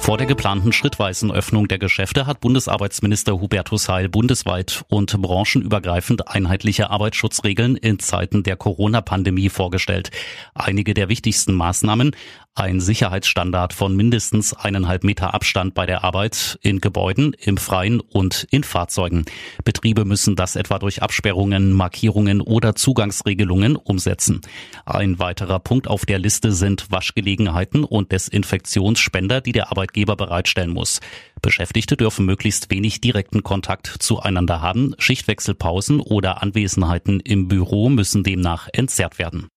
Vor der geplanten schrittweisen Öffnung der Geschäfte hat Bundesarbeitsminister Hubertus Heil bundesweit und branchenübergreifend einheitliche Arbeitsschutzregeln in Zeiten der Corona-Pandemie vorgestellt. Einige der wichtigsten Maßnahmen ein Sicherheitsstandard von mindestens eineinhalb Meter Abstand bei der Arbeit in Gebäuden, im Freien und in Fahrzeugen. Betriebe müssen das etwa durch Absperrungen, Markierungen oder Zugangsregelungen umsetzen. Ein weiterer Punkt auf der Liste sind Waschgelegenheiten und Desinfektionsspender, die der Arbeitgeber bereitstellen muss. Beschäftigte dürfen möglichst wenig direkten Kontakt zueinander haben. Schichtwechselpausen oder Anwesenheiten im Büro müssen demnach entzerrt werden.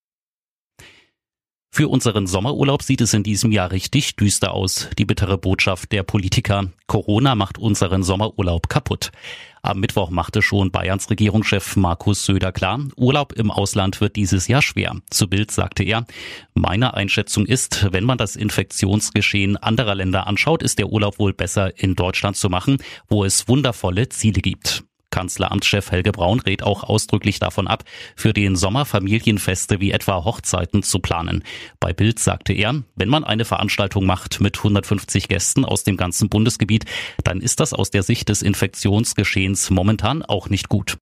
Für unseren Sommerurlaub sieht es in diesem Jahr richtig düster aus. Die bittere Botschaft der Politiker. Corona macht unseren Sommerurlaub kaputt. Am Mittwoch machte schon Bayerns Regierungschef Markus Söder klar, Urlaub im Ausland wird dieses Jahr schwer. Zu Bild sagte er, meine Einschätzung ist, wenn man das Infektionsgeschehen anderer Länder anschaut, ist der Urlaub wohl besser in Deutschland zu machen, wo es wundervolle Ziele gibt. Kanzleramtschef Helge Braun rät auch ausdrücklich davon ab, für den Sommer Familienfeste wie etwa Hochzeiten zu planen. Bei Bild sagte er, wenn man eine Veranstaltung macht mit 150 Gästen aus dem ganzen Bundesgebiet, dann ist das aus der Sicht des Infektionsgeschehens momentan auch nicht gut.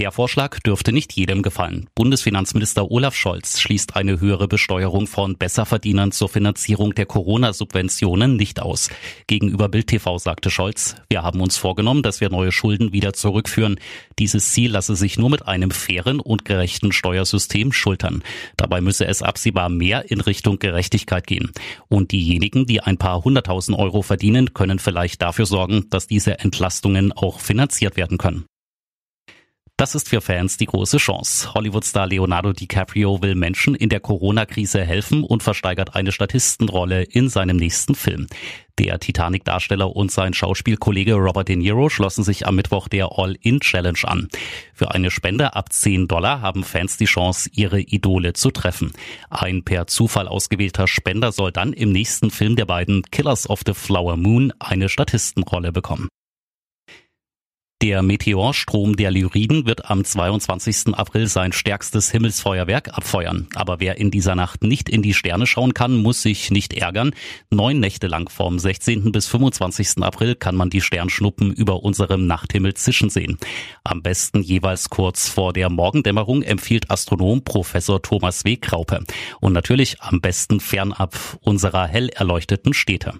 Der Vorschlag dürfte nicht jedem gefallen. Bundesfinanzminister Olaf Scholz schließt eine höhere Besteuerung von Besserverdienern zur Finanzierung der Corona-Subventionen nicht aus. Gegenüber Bild TV sagte Scholz, wir haben uns vorgenommen, dass wir neue Schulden wieder zurückführen. Dieses Ziel lasse sich nur mit einem fairen und gerechten Steuersystem schultern. Dabei müsse es absehbar mehr in Richtung Gerechtigkeit gehen. Und diejenigen, die ein paar hunderttausend Euro verdienen, können vielleicht dafür sorgen, dass diese Entlastungen auch finanziert werden können. Das ist für Fans die große Chance. Hollywoodstar Leonardo DiCaprio will Menschen in der Corona-Krise helfen und versteigert eine Statistenrolle in seinem nächsten Film. Der Titanic-Darsteller und sein Schauspielkollege Robert De Niro schlossen sich am Mittwoch der All-In-Challenge an. Für eine Spende ab 10 Dollar haben Fans die Chance, ihre Idole zu treffen. Ein per Zufall ausgewählter Spender soll dann im nächsten Film der beiden Killers of the Flower Moon eine Statistenrolle bekommen. Der Meteorstrom der Lyriden wird am 22. April sein stärkstes Himmelsfeuerwerk abfeuern. Aber wer in dieser Nacht nicht in die Sterne schauen kann, muss sich nicht ärgern. Neun Nächte lang vom 16. bis 25. April kann man die Sternschnuppen über unserem Nachthimmel zischen sehen. Am besten jeweils kurz vor der Morgendämmerung empfiehlt Astronom Professor Thomas W. Kraupe. Und natürlich am besten fernab unserer hell erleuchteten Städte.